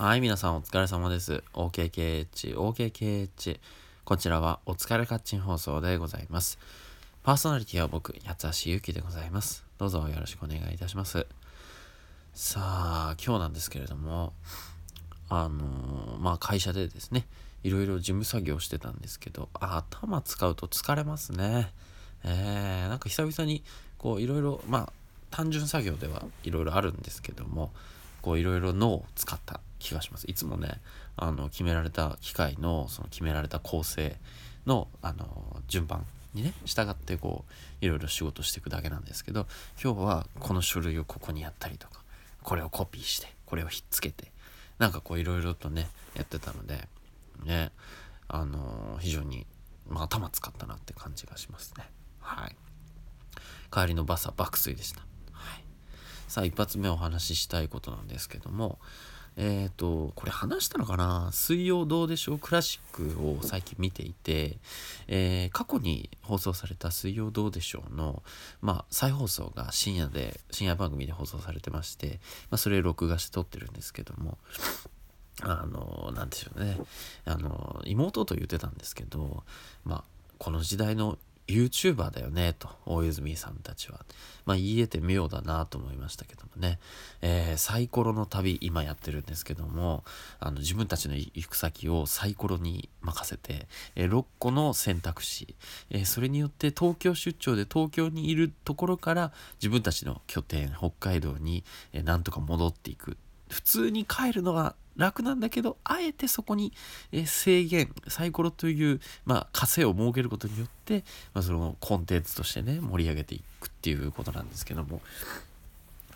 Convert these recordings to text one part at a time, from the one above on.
はい、皆さんお疲れ様です。OKKH、OKKH。こちらはお疲れカッチン放送でございます。パーソナリティは僕、八橋ゆきでございます。どうぞよろしくお願いいたします。さあ、今日なんですけれども、あのー、まあ会社でですね、いろいろ事務作業してたんですけど、頭使うと疲れますね。えー、なんか久々にこういろいろ、まあ単純作業ではいろいろあるんですけども、こういろいろ脳を使った気がします。いつもねあの決められた機械のその決められた構成のあの順番にね従ってこういろいろ仕事していくだけなんですけど今日はこの書類をここにやったりとかこれをコピーしてこれをひっつけてなんかこういろいろとねやってたのでねあの非常に、まあ、頭使ったなって感じがしますね。はい。帰りのバスは爆睡でした、さあ一発目お話ししたいことなんですけどもえっ、ー、と、これ話したのかな？水曜どうでしょう？クラシックを最近見ていて、えー、過去に放送された水曜どうでしょうの、まあ、再放送が深夜で、深夜番組で放送されてまして、まあ、それ録画して撮ってるんですけども、あの、なんでしょうね。あの、妹と言ってたんですけど、まあ、この時代の YouTuber だよねと大泉さんたちは。まあ言えて妙だなと思いましたけどもね、えー、サイコロの旅今やってるんですけどもあの自分たちの行く先をサイコロに任せて、えー、6個の選択肢、えー、それによって東京出張で東京にいるところから自分たちの拠点北海道に、えー、なんとか戻っていく。普通に帰るのは楽なんだけどあえてそこに、え制限サイコロという、まあ、枷を設けることによって、まあ、そのコンテンツとしてね盛り上げていくっていうことなんですけども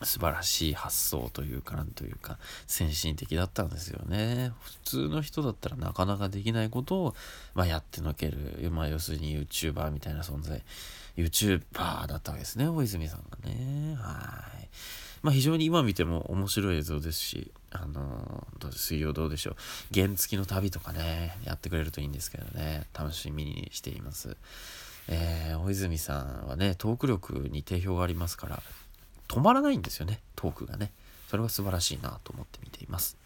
素晴らしい発想というかなんというか先進的だったんですよね。普通の人だったらなかなかできないことを、まあ、やってのける、まあ、要するに YouTuber みたいな存在。YouTuber だったわけですね大泉さんがね。はい。まあ非常に今見ても面白い映像ですしあのどう水曜どうでしょう。原付きの旅とかねやってくれるといいんですけどね。楽しみにしています。えー、大泉さんはねトーク力に定評がありますから止まらないんですよねトークがね。それは素晴らしいなと思って見ています。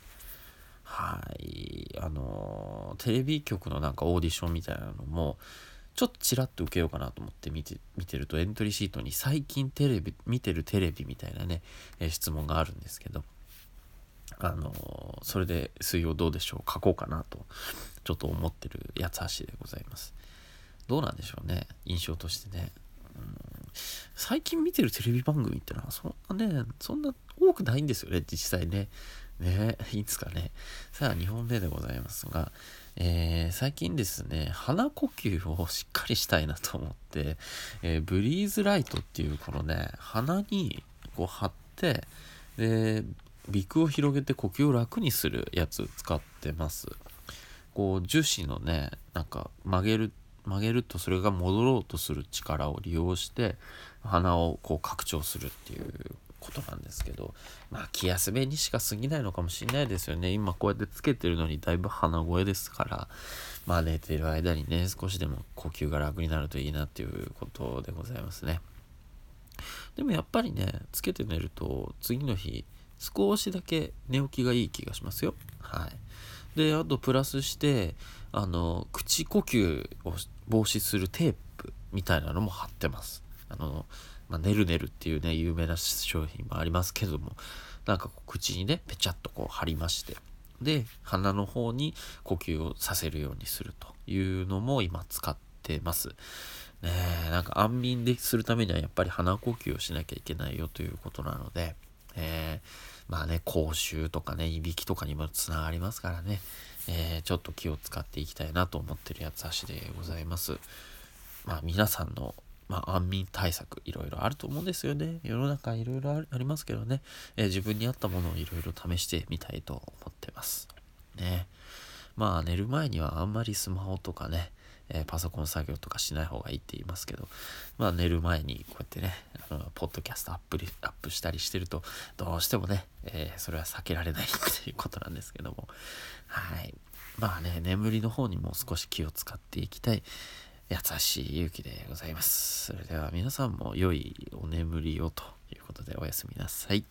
はい。あのテレビ局のなんかオーディションみたいなのもちょっとちらっと受けようかなと思って見て見てるとエントリーシートに最近テレビ見てるテレビみたいなね、え、質問があるんですけどあの、それで水曜どうでしょう書こうかなとちょっと思ってる八つ橋でございます。どうなんでしょうね印象としてね、うん、最近見てるテレビ番組ってのはそんなねそんな多くないんですよね実際ね。ねいいですかね。さあ2本目でございますがえー、最近ですね鼻呼吸をしっかりしたいなと思って、えー、ブリーズライトっていうこのね鼻にこう貼ってで鼻腔を広げて呼吸を楽にするやつ使ってます。こう樹脂のねなんか曲げる曲げるとそれが戻ろうとする力を利用して鼻をこう拡張するっていうことなんですけどまあ気休めにしか過ぎないのかもしれないですよね。今こうやってつけてるのにだいぶ鼻声ですからまあ寝てる間にね少しでも呼吸が楽になるといいなっていうことでございますね。でもやっぱりねつけて寝ると次の日少しだけ寝起きがいい気がしますよ。はい。で、あとプラスして、あの、口呼吸を防止するテープみたいなのも貼ってます。あの、まあ、ねるねるっていうね、有名な商品もありますけども、なんか口にね、ぺちゃっとこう貼りまして、で、鼻の方に呼吸をさせるようにするというのも今使ってます。ねえなんか安眠でするためにはやっぱり鼻呼吸をしなきゃいけないよということなので、えー、まあね、口臭とかね、いびきとかにもつながりますからね、えー、ちょっと気を使っていきたいなと思ってるやつ足でございます。まあ皆さんの、まあ、安眠対策いろいろあると思うんですよね。世の中いろいろありますけどね、えー、自分に合ったものをいろいろ試してみたいと思ってます。ね。まあ寝る前にはあんまりスマホとかね、えー、パソコン作業とかしない方がいいって言いますけど、まあ寝る前にこうやってね、あのポッドキャストアップアップしたりしてると、どうしてもね、えー、それは避けられないっていうことなんですけども、はい。まあね、眠りの方にも少し気を使っていきたい、優しい勇気でございます。それでは皆さんも良いお眠りをということでおやすみなさい。